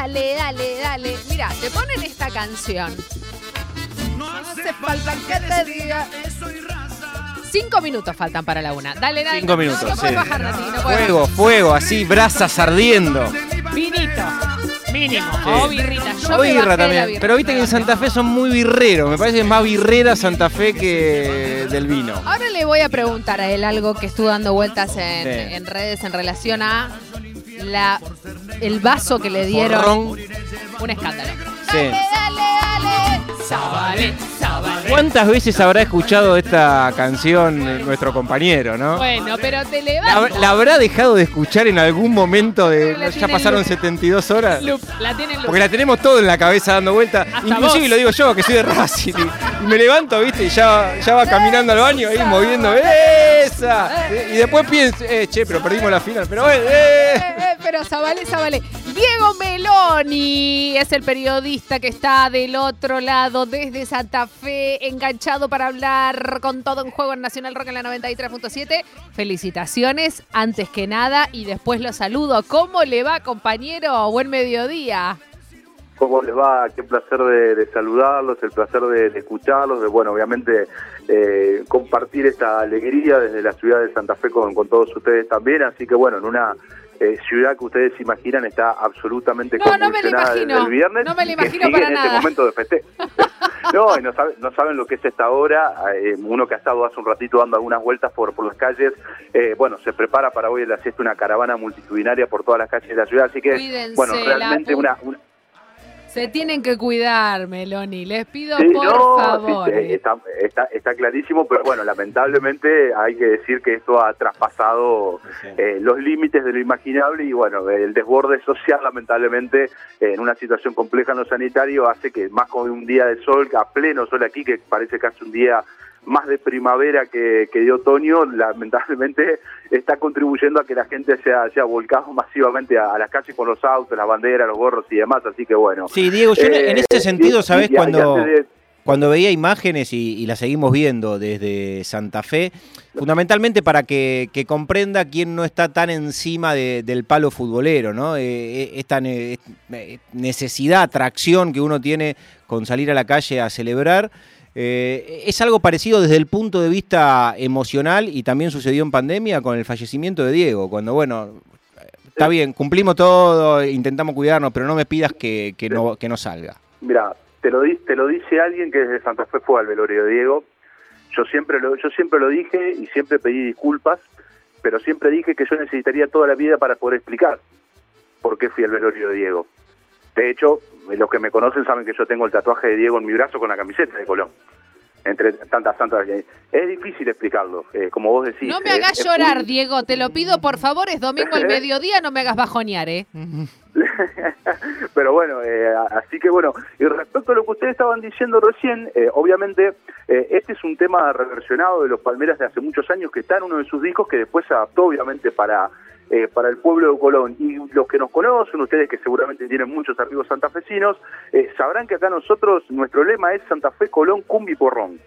dale, dale, dale. Mira, te ponen esta canción. No hace falta que te diga. Cinco minutos faltan para la una. Dale, dale. Cinco minutos, No, puedes sí. bajar, Nati, no puedes Fuego, fuego, así, brasas ardiendo. Vinito. Mínimo. Sí. O birrita. Yo O birra también. birra. Pero viste que en Santa Fe son muy birreros. Me parece que es más birrera Santa Fe que del vino. Ahora le voy a preguntar a él algo que estuvo dando vueltas en, Sí. en redes en relación a la, el vaso que le dieron. Porrón. Un escándalo. Sí. Dale, dale, dale. Zabale, zabale. ¿Cuántas veces habrá escuchado esta canción nuestro compañero, no? Bueno, pero te ¿La, levantas. la habrá dejado de escuchar en algún momento de... La Ya pasaron loop. 72 horas? Loop, la tiene. Porque la tenemos todo en la cabeza dando vuelta. Hasta Inclusive vos. lo digo yo, que soy de Racing. Y, y me levanto, viste, y ya, ya va caminando al baño ahí moviendo. ¡Esa! Y después pienso, eh, che, pero perdimos la final. Pero bueno, Eh, pero Zabale, Zabale. Diego Meloni es el periodista que está del otro lado, desde Santa Fe, enganchado para hablar con todo en juego en Nacional Rock en la 93.7. Felicitaciones, antes que nada, y después lo saludo. ¿Cómo le va, compañero? Buen mediodía. ¿Cómo les va? Qué placer de, saludarlos, el placer de, escucharlos, de, bueno, obviamente eh, compartir esta alegría desde la ciudad de Santa Fe con todos ustedes también. Así que, bueno, en una eh, ciudad que ustedes imaginan está absolutamente No, imagino. el viernes. No me lo que imagino sigue para en nada. este momento de festejo. no, y no, saben, no saben lo que es esta hora. Eh, uno que ha estado hace un ratito dando algunas vueltas por, por las calles, eh, bueno, se prepara para hoy en la siesta una caravana multitudinaria por todas las calles de la ciudad. Así que, Cuídense, bueno, realmente una Se tienen que cuidar, Meloni. Les pido Sí, por no, favor. sí, sí, está, está, está clarísimo, pero bueno, lamentablemente hay que decir que esto ha traspasado eh, los límites de lo imaginable y bueno, el desborde social lamentablemente en una situación compleja en lo sanitario hace que más con un día de sol, a pleno sol aquí, que parece casi un día más de primavera que, que de otoño, lamentablemente está contribuyendo a que la gente se haya volcado masivamente a, a las calles con los autos, las banderas, los gorros y demás, así que bueno. Sí, Diego, yo en- en ese sentido, y Cuando, de- cuando veía imágenes y, y las seguimos viendo desde Santa Fe, fundamentalmente para que, que comprenda quién no está tan encima de- del palo futbolero, ¿no? Eh, eh, esta ne- necesidad, atracción que uno tiene con salir a la calle a celebrar. Eh, es algo parecido desde el punto de vista emocional y también sucedió en pandemia con el fallecimiento de Diego, cuando, bueno, está bien, cumplimos todo, intentamos cuidarnos, pero no me pidas que, no, salga. Mira, te lo, te lo dice alguien que desde Santa Fe fue al velorio de Diego. Yo siempre lo, yo siempre lo dije y siempre pedí disculpas, pero siempre dije que yo necesitaría toda la vida para poder explicar por qué fui al velorio de Diego. De hecho, los que me conocen saben que yo tengo el tatuaje de Diego en mi brazo con la camiseta de Colón. Entre tantas, tantas. Es difícil explicarlo, eh, como vos decís. No me eh, hagas es llorar, muy- Diego. Te lo pido, por favor. Es domingo al mediodía. No me hagas bajonear, ¿eh? Pero bueno, eh, así que bueno, y respecto a lo que ustedes estaban diciendo recién, eh, obviamente eh, este es un tema reversionado de los Palmeras de hace muchos años que está en uno de sus discos que después se adaptó obviamente para eh, para el pueblo de Colón. Y los que nos conocen, ustedes que seguramente tienen muchos amigos santafesinos, eh, sabrán que acá nosotros, nuestro lema es Santa Fe, Colón, Cumbi, Porrón.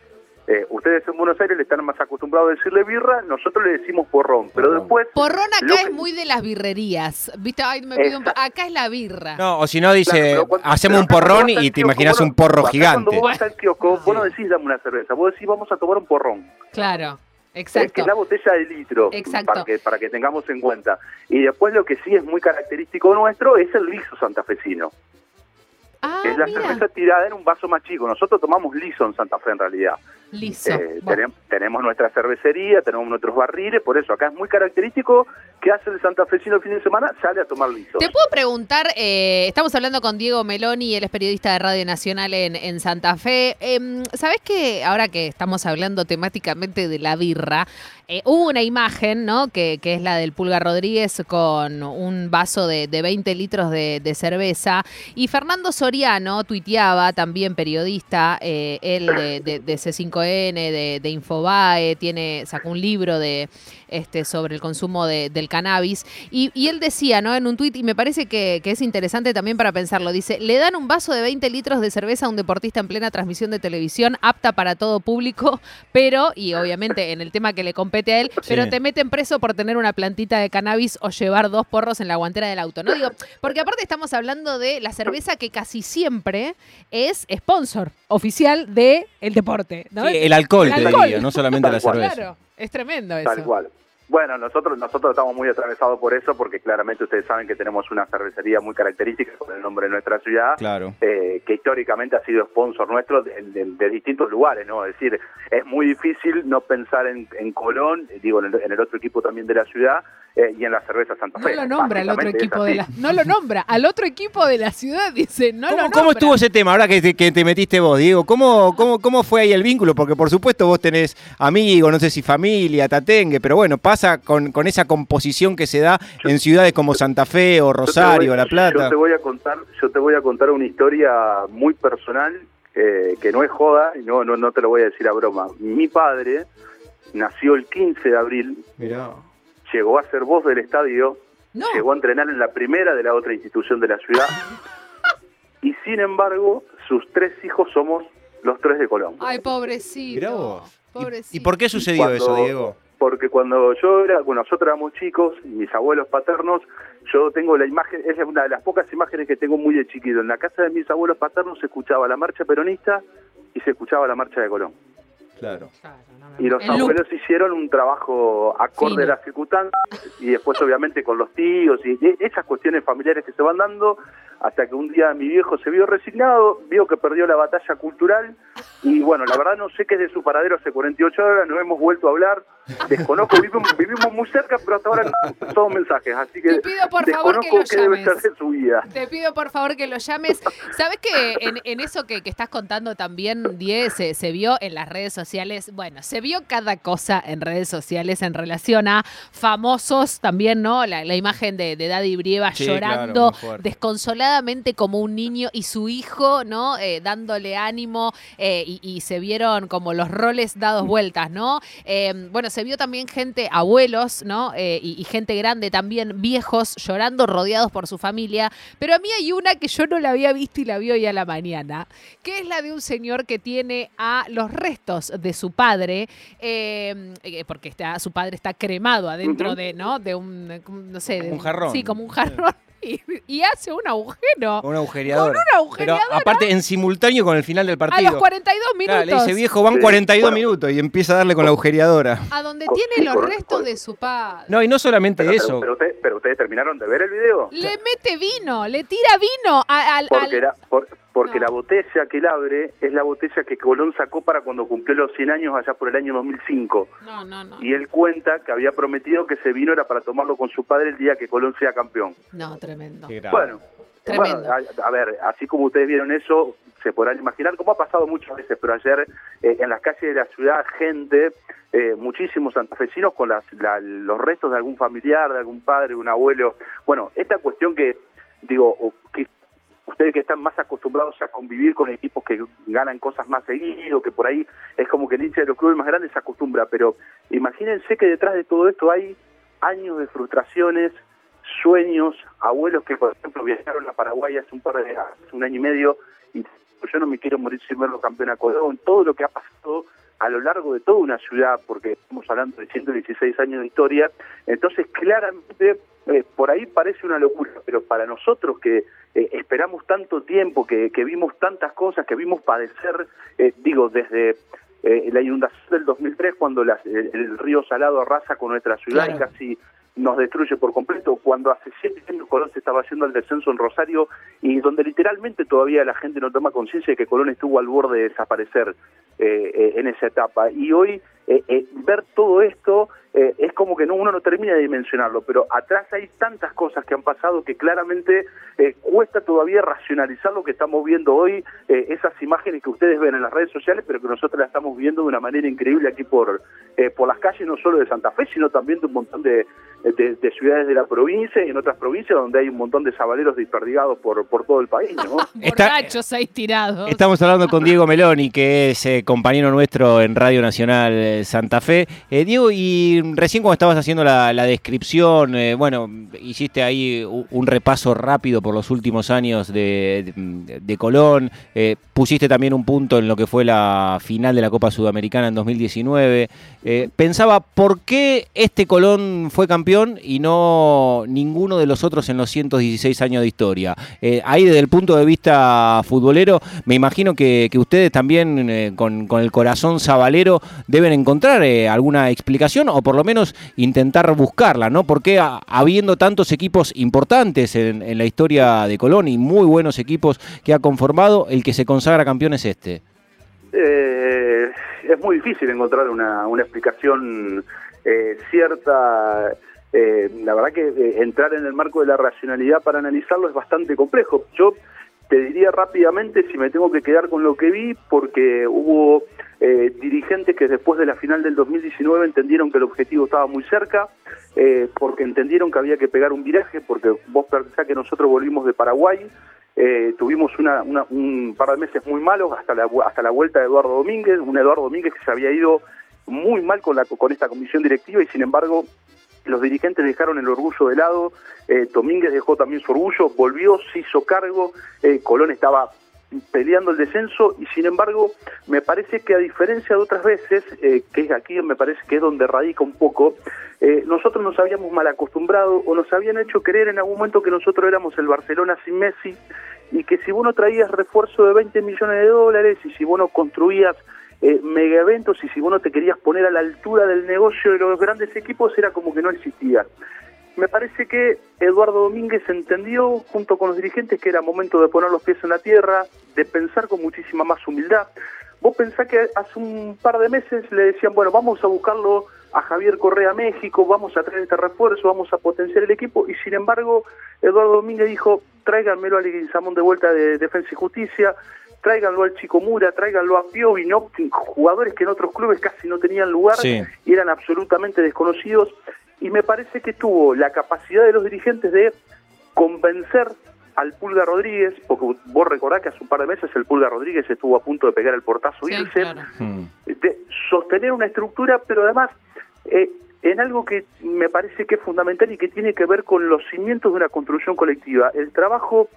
Eh, ustedes en Buenos Aires le están más acostumbrados a decirle birra, nosotros le decimos porrón, pero Porrón. después... Porrón acá que- es muy de las birrerías. ¿Viste? Ay, me pido un Acá es la birra. No, o si no dice, Claro, pero cuando- hacemos un porrón y te imaginas un porro gigante. Cuando vos vas al kiosco, vos no decís dame una cerveza, vos decís vamos a tomar un porrón. Claro, exacto. que es la botella de litro, Exacto. para que, para que tengamos en cuenta. Y después lo que sí es muy característico nuestro es el liso santafesino. Ah, es la mira. cerveza tirada en un vaso más chico. Nosotros tomamos liso en Santa Fe en realidad. Liso. Eh, Bueno. tenemos nuestra cervecería, tenemos nuestros barriles, por eso acá es muy característico que hace el santafesino el fin de semana, sale a tomar liso. Te puedo preguntar, eh, estamos hablando con Diego Meloni, él es periodista de Radio Nacional en, en Santa Fe. Em, ¿Sabés que ahora que estamos hablando temáticamente de la birra, eh, hubo una imagen, ¿no? Que, que es la del Pulga Rodríguez con un vaso de, de 20 litros de, de cerveza. Y Fernando Soriano tuiteaba, también periodista, eh, él de, de- de C5 5N, de, de Infobae, tiene, sacó un libro de este, sobre el consumo de- del cannabis. Y, y él decía, ¿no? En un tuit, y me parece que, que es interesante también para pensarlo, dice, le dan un vaso de 20 litros de cerveza a un deportista en plena transmisión de televisión, apta para todo público, pero, y obviamente en el tema que le compete a él, Sí. pero te meten preso por tener una plantita de cannabis o llevar dos porros en la guantera del auto, ¿no? Digo, porque aparte estamos hablando de la cerveza que casi siempre es sponsor oficial del el deporte, ¿no? El alcohol, El te alcohol. diría, no solamente la Tal cual. cerveza. Claro, es tremendo eso. Tal cual. Bueno, nosotros nosotros estamos muy atravesados por eso, porque claramente ustedes saben que tenemos una cervecería muy característica con el nombre de nuestra ciudad, Claro. eh, que históricamente ha sido sponsor nuestro de, de- de distintos lugares, ¿no? Es decir, es muy difícil no pensar en, en Colón, digo, en el, en el otro equipo también de la ciudad eh, y en la cerveza Santa No Fe. lo nombra al otro equipo de la, no lo nombra al otro equipo de la ciudad dice no lo ¿Cómo, nombra. cómo estuvo ese tema ahora que te, que te metiste vos, Diego? ¿Cómo, cómo, ¿Cómo fue ahí el vínculo? Porque por supuesto vos tenés amigos, no sé si familia, tatengue, pero bueno, pasa con, con esa composición que se da en ciudades como Santa Fe o Rosario, voy- La Plata. Yo te voy a contar, yo te voy a contar una historia muy personal eh, que no es joda y no, no, no te lo voy a decir a broma. Mi padre nació el 15 de abril, Mirá. llegó a ser voz del estadio, No. llegó a entrenar en la primera de la otra institución de la ciudad y sin embargo sus tres hijos somos los tres de Colón. Ay, pobrecito. Mirá vos. ¿Y- Pobrecito. ¿Y, por qué sucedió Cuando- eso, Diego? Porque cuando yo era, bueno, nosotros éramos chicos, y mis abuelos paternos, yo tengo la imagen, es una de las pocas imágenes que tengo muy de chiquito. En la casa de mis abuelos paternos se escuchaba la marcha peronista y se escuchaba la marcha de Colón. Claro. Claro, no me- Y los abuelos hicieron un trabajo acorde Fino. a las circunstancias y después obviamente con los tíos y y esas cuestiones familiares que se van dando hasta que un día mi viejo se vio resignado, vio que perdió la batalla cultural y bueno, la verdad no sé qué es de su paradero hace 48 horas, no hemos vuelto a hablar, desconozco, vivimos, vivimos muy cerca, pero hasta ahora no todos mensajes, así que Te pido, por favor, que lo qué debe llames. ser de su vida. Te pido por favor que lo llames. ¿Sabes que en, en eso que, que estás contando también, Die, se, se vio en las redes sociales? Bueno, se vio cada cosa en redes sociales en relación a famosos también, ¿no? La, la imagen de, de Daddy Brieva Sí, llorando desconsoladamente como un niño y su hijo, ¿no? Eh, dándole ánimo eh, y, y se vieron como los roles dados vueltas, ¿no? Eh, bueno, se vio también gente, abuelos, ¿no? Eh, y, y gente grande también, viejos, llorando, rodeados por su familia. Pero a mí hay una que yo no la había visto y la vi hoy a la mañana, que es la de un señor que tiene a los restos de su padre, eh, eh, porque está, su padre está cremado adentro de, ¿no? De un, no sé, de Un jarrón. Sí, como un jarrón. Y, y hace un agujero. Una agujereadora. Con una Pero agujereadora. aparte en simultáneo con el final del A partido. los 42 Claro, minutos. le dice viejo, van Sí, 42 bueno. minutos y empieza a darle con la agujereadora. A donde tiene sí, los correcto, restos correcto. de su padre. No, y no solamente Pero, eso. pero, pero usted- pero ustedes terminaron de ver el video. Le mete vino, le tira vino a- al. Porque, al- por- porque No. la botella que él abre es la botella que Colón sacó para cuando cumplió los 100 años allá por el año 2005. No, no, no. Y él cuenta que había prometido que ese vino era para tomarlo con su padre el día que Colón sea campeón. No, tremendo. Bueno, Tremendo. bueno, a, a ver, así como ustedes vieron eso, se podrán imaginar cómo ha pasado muchas veces, pero ayer eh, en las calles de la ciudad, gente, eh, muchísimos santafesinos con las, la- los restos de algún familiar, de algún padre, de un abuelo. Bueno, esta cuestión que, digo, que ustedes que están más acostumbrados a convivir con equipos que ganan cosas más seguido, que por ahí es como que el hincha de los clubes más grandes se acostumbra, pero imagínense que detrás de todo esto hay años de frustraciones, sueños, abuelos que por ejemplo viajaron a Paraguay hace un par de un año y medio y yo no me quiero morir sin verlo campeón a Colón, todo lo que ha pasado a lo largo de toda una ciudad, porque estamos hablando de 116 años de historia, entonces claramente eh, por ahí parece una locura, pero para nosotros que eh, esperamos tanto tiempo, que, que vimos tantas cosas, que vimos padecer, eh, digo, desde eh, la inundación del 2003, cuando las- el, el río Salado arrasa con nuestra ciudad y casi nos destruye por completo, cuando hace siete años Colón se estaba haciendo el descenso en Rosario y donde literalmente todavía la gente no toma conciencia de que Colón estuvo al borde de desaparecer eh, eh, en esa etapa. Y hoy eh, eh, ver todo esto eh, es como que no, uno no termina de dimensionarlo, pero atrás hay tantas cosas que han pasado que claramente cuesta todavía racionalizar lo que estamos viendo hoy, esas imágenes que ustedes ven en las redes sociales, pero que nosotros las estamos viendo de una manera increíble aquí por, por las calles, no solo de Santa Fe, sino también de un montón de, de, ciudades de la provincia y en otras provincias donde hay un montón de sabaleros desperdigados por, por todo el país. ¿no? Borrachos ahí tirados. Estamos hablando con Diego Meloni, que es eh, compañero nuestro en Radio Nacional eh, Santa Fe. Eh, Diego, y recién cuando estabas haciendo la, descripción, bueno, hiciste ahí un repaso rápido por los últimos años de, de Colón, pusiste también un punto en lo que fue la final de la Copa Sudamericana en 2019. pensaba, ¿por qué este Colón fue campeón? Y no ninguno de los otros en los 116 años de historia. Eh, ahí desde el punto de vista futbolero, me imagino que, ustedes también eh, con, el corazón sabalero deben encontrar eh, alguna explicación o por lo menos intentar buscarla, ¿no? Porque habiendo tantos equipos importantes en, la historia de Colón y muy buenos equipos que ha conformado, el que se consagra campeón es este. es muy difícil encontrar una, una explicación cierta eh, la verdad que eh, entrar en el marco de la racionalidad para analizarlo es bastante complejo. Yo te diría rápidamente si me tengo que quedar con lo que vi, porque hubo eh, dirigentes que después de la final del 2019 entendieron que el objetivo estaba muy cerca, porque entendieron que había que pegar un viraje, porque vos pensás que nosotros volvimos de Paraguay, tuvimos una, un par de meses muy malos hasta la, hasta la vuelta de Eduardo Domínguez, un Eduardo Domínguez que se había ido muy mal con, la, con esta comisión directiva y sin embargo los dirigentes dejaron el orgullo de lado, eh, Domínguez dejó también su orgullo, volvió, se hizo cargo, eh, Colón estaba peleando el descenso y sin embargo me parece que a diferencia de otras veces, eh, que es aquí me parece que es donde radica un poco, nosotros nos habíamos mal acostumbrado o nos habían hecho creer en algún momento que nosotros éramos el Barcelona sin Messi y que si vos no traías refuerzo de 20 millones de dólares y si vos no construías eh, mega eventos y si vos no te querías poner a la altura del negocio de los grandes equipos era como que no existía. Me parece que Eduardo Domínguez entendió junto con los dirigentes que era momento de poner los pies en la tierra, de pensar con muchísima más humildad. Vos pensás que hace un par de meses le decían, bueno, vamos a buscarlo a Javier Correa México, vamos a traer este refuerzo, vamos a potenciar el equipo, y sin embargo, Eduardo Domínguez dijo, tráiganmelo a Leguizamón de vuelta de Defensa y Justicia, tráiganlo al Chico Mura, tráiganlo a Piovi, ¿no? jugadores que en otros clubes casi no tenían lugar y eran absolutamente desconocidos. Y me parece que tuvo la capacidad de los dirigentes de convencer al Pulga Rodríguez, porque vos recordás que hace un par de meses el Pulga Rodríguez estuvo a punto de pegar el portazo y irse, hmm. de sostener una estructura, pero además eh, en algo que me parece que es fundamental y que tiene que ver con los cimientos de una construcción colectiva. El trabajo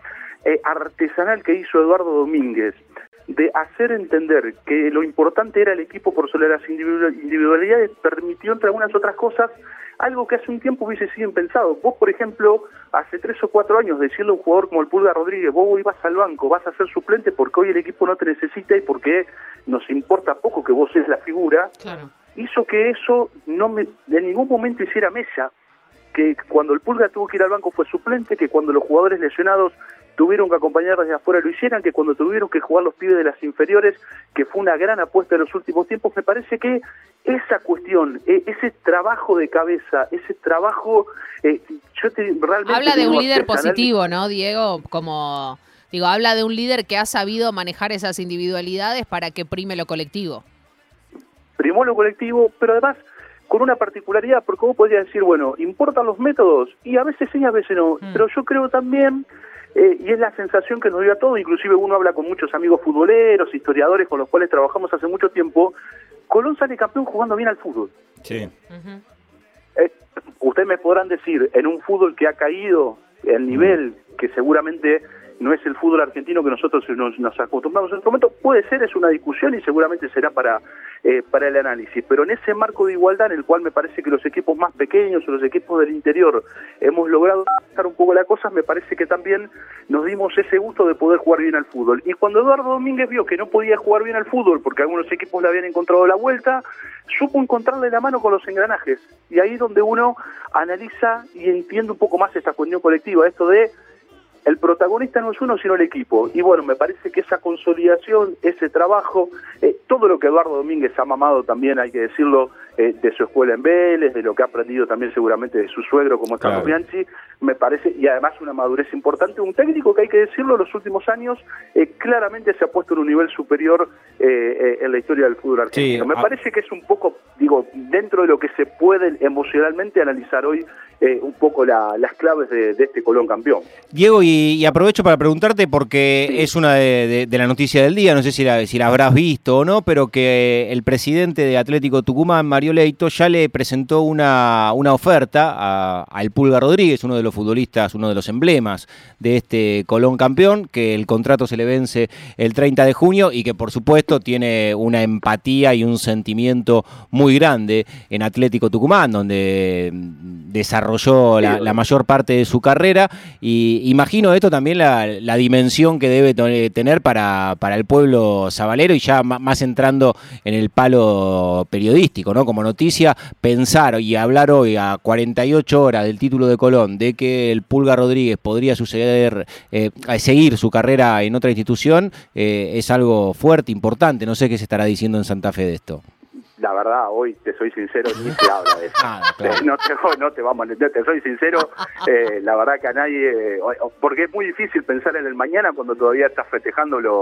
eh, artesanal que hizo Eduardo Domínguez de hacer entender que lo importante era el equipo por sobre las individualidades permitió entre algunas otras cosas algo que hace un tiempo hubiese sido impensado. Vos, por ejemplo, hace tres o cuatro años decirle a un jugador como el Pulga Rodríguez, vos ibas al banco, vas a ser suplente porque hoy el equipo no te necesita y porque nos importa poco que vos seas la figura, hizo que eso no me, en ningún momento hiciera mesa que cuando el Pulga tuvo que ir al banco fue suplente, que cuando los jugadores lesionados tuvieron que acompañar desde afuera lo hicieran, que cuando tuvieron que jugar los pibes de las inferiores, que fue una gran apuesta en los últimos tiempos, me parece que esa cuestión, e, ese trabajo de cabeza, ese trabajo, eh, yo te, realmente... Habla de un líder positivo, ¿no, Diego? Como, digo, habla de un líder que ha sabido manejar esas individualidades para que prime lo colectivo. Primó lo colectivo, pero además con una particularidad, porque vos podrías decir, bueno, ¿importan los métodos? Y a veces sí, a veces no, mm. pero yo creo también eh, y es la sensación que nos dio a todos, inclusive uno habla con muchos amigos futboleros, historiadores con los cuales trabajamos hace mucho tiempo, Colón sale campeón jugando bien al fútbol. Sí. Eh, ustedes me podrán decir, en un fútbol que ha caído el nivel, que seguramente no es el fútbol argentino que nosotros nos, acostumbramos en este momento. Puede ser, es una discusión y seguramente será para, eh, para el análisis, pero en ese marco de igualdad en el cual me parece que los equipos más pequeños o los equipos del interior hemos logrado dejar un poco la cosa, me parece que también nos dimos ese gusto de poder jugar bien al fútbol. Y cuando Eduardo Domínguez vio que no podía jugar bien al fútbol porque algunos equipos le habían encontrado la vuelta, supo encontrarle la mano con los engranajes. Y ahí es donde uno analiza y entiende un poco más esta cuestión colectiva, esto de el protagonista no es uno, sino el equipo. Y bueno, me parece que esa consolidación, ese trabajo, eh, todo lo que Eduardo Domínguez ha mamado también, hay que decirlo, eh, de su escuela en Vélez, de lo que ha aprendido también seguramente de su suegro como es Carlos Bianchi, me parece, y además una madurez importante, un técnico que hay que decirlo, en los últimos años eh, claramente se ha puesto en un nivel superior eh, en la historia del fútbol argentino. me parece que es un poco, digo, dentro de lo que se puede emocionalmente analizar hoy un poco las claves de, este Colón campeón. Diego, y, aprovecho para preguntarte porque es una de, la noticia del día, no sé si la, si la habrás visto o no, pero que el presidente de Atlético Tucumán, Mario Leito, ya le presentó una, una oferta al Pulga Rodríguez, uno de los futbolistas, uno de los emblemas de este Colón campeón, que el contrato se le vence el 30 de junio y que por supuesto tiene una empatía y un sentimiento muy grande en Atlético Tucumán, donde desarrolló la, mayor parte de su carrera y imagino esto también la, dimensión que debe tener para, para el pueblo sabalero y ya más entrando en el palo periodístico, ¿no? Como noticia, pensar y hablar hoy a 48 horas del título de Colón de que el Pulga Rodríguez podría suceder, eh, seguir su carrera en otra institución, eh, es algo fuerte, importante. No sé qué se estará diciendo en Santa Fe de esto la verdad, hoy te soy sincero, ni se habla de eso. no, te, no te vamos a te soy sincero, eh, la verdad que a nadie, porque es muy difícil pensar en el mañana cuando todavía estás festejando lo,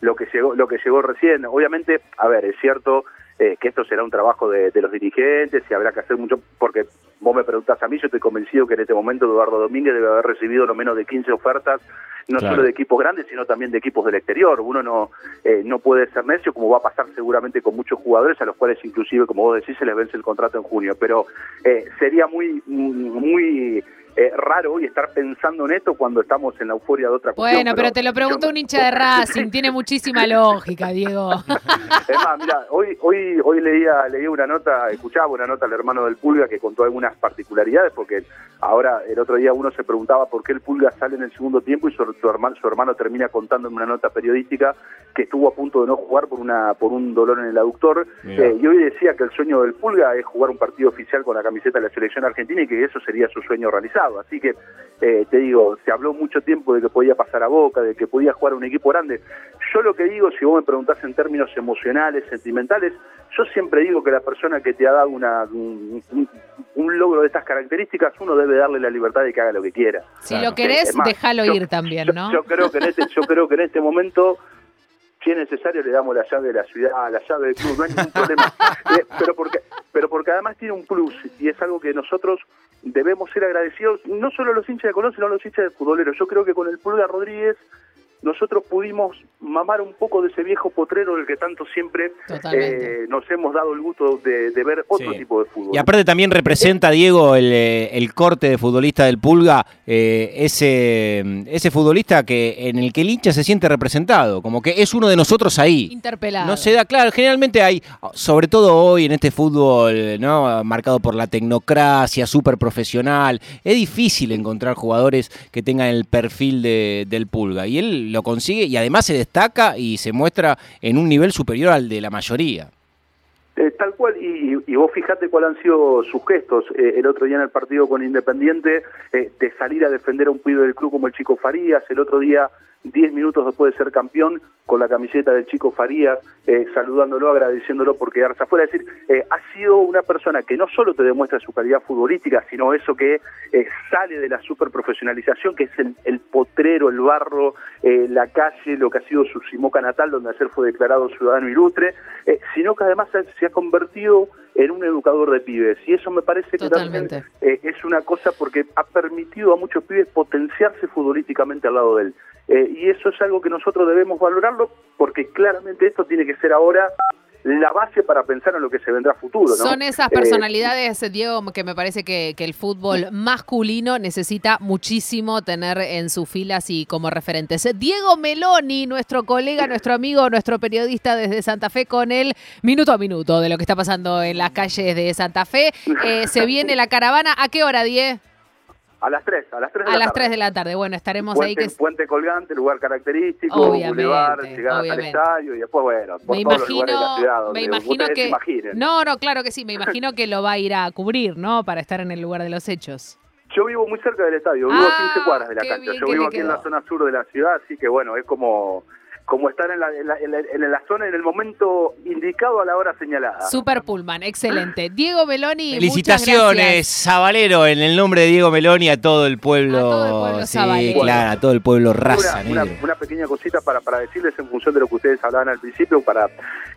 lo que llegó, lo que llegó recién. Obviamente, a ver, es cierto eh, que esto será un trabajo de, los dirigentes y habrá que hacer mucho, porque vos me preguntás a mí, yo estoy convencido que en este momento Eduardo Domínguez debe haber recibido no menos de 15 ofertas no solo de equipos grandes, sino también de equipos del exterior. Uno no, eh, no puede ser necio, como va a pasar seguramente con muchos jugadores, a los cuales inclusive, como vos decís, se les vence el contrato en junio. Pero eh, sería muy, muy eh, raro hoy estar pensando en esto cuando estamos en la euforia de otra cuestión. Bueno, pero, te lo pregunto un hincha de Racing, tiene muchísima lógica, Diego. Es más, mira, hoy, hoy, hoy leía, leía una nota, escuchaba una nota al hermano del Pulga que contó algunas particularidades, porque ahora el otro día uno se preguntaba por qué el Pulga sale en el segundo tiempo y su, hermano, su hermano termina contando en una nota periodística que estuvo a punto de no jugar por una por un dolor en el aductor. Eh, y hoy decía que el sueño del Pulga es jugar un partido oficial con la camiseta de la selección argentina y que eso sería su sueño realizado. Así que, eh, te digo, se habló mucho tiempo de que podía pasar a Boca, de que podía jugar un equipo grande. Yo lo que digo, si vos me preguntás en términos emocionales, sentimentales, yo siempre digo que la persona que te ha dado una, un, logro de estas características, uno debe darle la libertad de que haga lo que quiera. Si lo querés, déjalo ir también, ¿no? Yo, creo que en este, yo creo que en este momento si es necesario le damos la llave de la ciudad, la llave del club, no hay ningún problema. Eh, pero porque pero porque además tiene un plus y es algo que nosotros debemos ser agradecidos, no solo los hinchas de Colón, sino los hinchas de futboleros. Yo creo que con el Pulga Rodríguez nosotros pudimos mamar un poco de ese viejo potrero del que tanto siempre eh, nos hemos dado el gusto de, ver otro tipo de fútbol. Y aparte también representa, Diego, el, eh, el corte de futbolista del Pulga, eh, ese, ese futbolista que en el que el hincha se siente representado, como que es uno de nosotros ahí. Interpelado. No se da, claro, generalmente hay, sobre todo hoy en este fútbol, ¿no? Marcado por la tecnocracia, súper profesional, es difícil encontrar jugadores que tengan el perfil de, del Pulga. Y él lo consigue y además se destaca y se muestra en un nivel superior al de la mayoría. Eh, tal cual, y, vos fijate cuáles han sido sus gestos eh, el otro día en el partido con Independiente, eh, de salir a defender a un pibe del club como el Chico Farías, el otro día 10 minutos después de ser campeón, con la camiseta del chico Farías, eh, saludándolo, agradeciéndolo por quedarse afuera. Es decir, ha sido una persona que no solo te demuestra su calidad futbolística, sino eso que sale de la superprofesionalización, que es el, potrero, el barro, la calle, lo que ha sido su Simoca natal, donde ayer fue declarado ciudadano ilustre, sino que además se ha convertido en un educador de pibes. Y eso me parece que también es una cosa porque ha permitido a muchos pibes potenciarse futbolísticamente al lado de él. Eh, y eso es algo que nosotros debemos valorarlo porque claramente esto tiene que ser ahora la base para pensar en lo que se vendrá a futuro. ¿no? Son esas eh, personalidades, Diego, que me parece que, el fútbol masculino necesita muchísimo tener en sus filas y como referentes. Diego Meloni, nuestro colega, nuestro amigo, nuestro periodista desde Santa Fe, con el minuto a minuto de lo que está pasando en las calles de Santa Fe. Eh, se viene la caravana. ¿A qué hora, Diego? A las 3, a las 3 de a la las 3 de la tarde, bueno, estaremos ahí. Que... Puente colgante, lugar característico, obviamente, boulevard, llegar al estadio y después, bueno, por me todos imagino, los lugares de la ciudad. me imagino que... No, no, claro que sí, me imagino que lo va a ir a cubrir, ¿no? Para estar en el lugar de los hechos. Yo vivo muy cerca del estadio, vivo a 15 ah, cuadras de la cancha. Yo vivo aquí en la zona sur de la ciudad, así que bueno, es como como estar en la, en, la, en, la, zona en el momento indicado a la hora señalada. Super Pullman, excelente. Diego Meloni, felicitaciones, Sabalero, en el nombre de Diego Meloni a todo el pueblo, a todo el pueblo sí, claro, a todo el pueblo raza. Una, una, pequeña cosita para, para decirles en función de lo que ustedes hablaban al principio, para,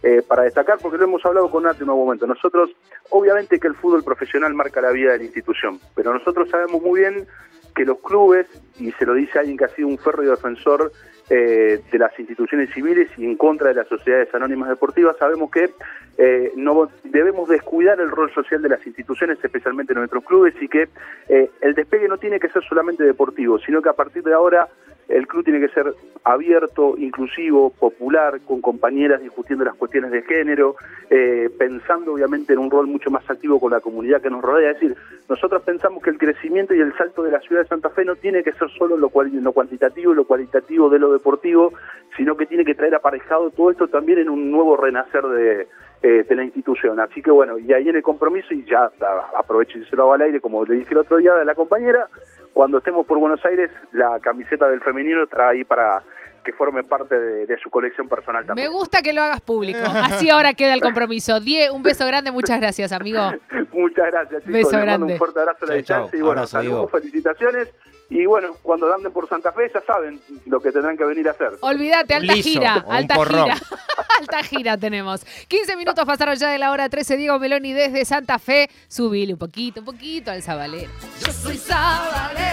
eh, para destacar, porque lo hemos hablado con Nati en un momento. Nosotros, obviamente que el fútbol profesional marca la vida de la institución, pero nosotros sabemos muy bien que los clubes, y se lo dice alguien que ha sido un férreo defensor eh, de las instituciones civiles y en contra de las sociedades anónimas deportivas, sabemos que eh, no debemos descuidar el rol social de las instituciones, especialmente en nuestros clubes, y que eh, el despegue no tiene que ser solamente deportivo, sino que a partir de ahora el club tiene que ser abierto, inclusivo, popular, con compañeras discutiendo las cuestiones de género, eh, pensando obviamente en un rol mucho más activo con la comunidad que nos rodea. Es decir, nosotros pensamos que el crecimiento y el salto de la ciudad de Santa Fe no tiene que ser solo lo, cual, lo cuantitativo y lo cualitativo de lo deportivo, sino que tiene que traer aparejado todo esto también en un nuevo renacer de, eh, de la institución. Así que bueno, y ahí en el compromiso, y ya aprovecho y se lo hago al aire, como le dije el otro día de la compañera, cuando estemos por Buenos Aires, la camiseta del femenino estará ahí para que forme parte de, su colección personal también. Me gusta que lo hagas público. Así ahora queda el compromiso. Die, un beso grande, muchas gracias, amigo. muchas gracias, chicos. Beso grande. Un fuerte abrazo a la distancia y bueno, saludos, felicitaciones. Y bueno, cuando anden por Santa Fe ya saben lo que tendrán que venir a hacer. Olvídate, alta gira, alta gira. alta gira tenemos. 15 minutos pasaron ya de la hora 13. Diego Meloni desde Santa Fe. Subile un poquito, un poquito al Sabalero. Yo soy Sabalero.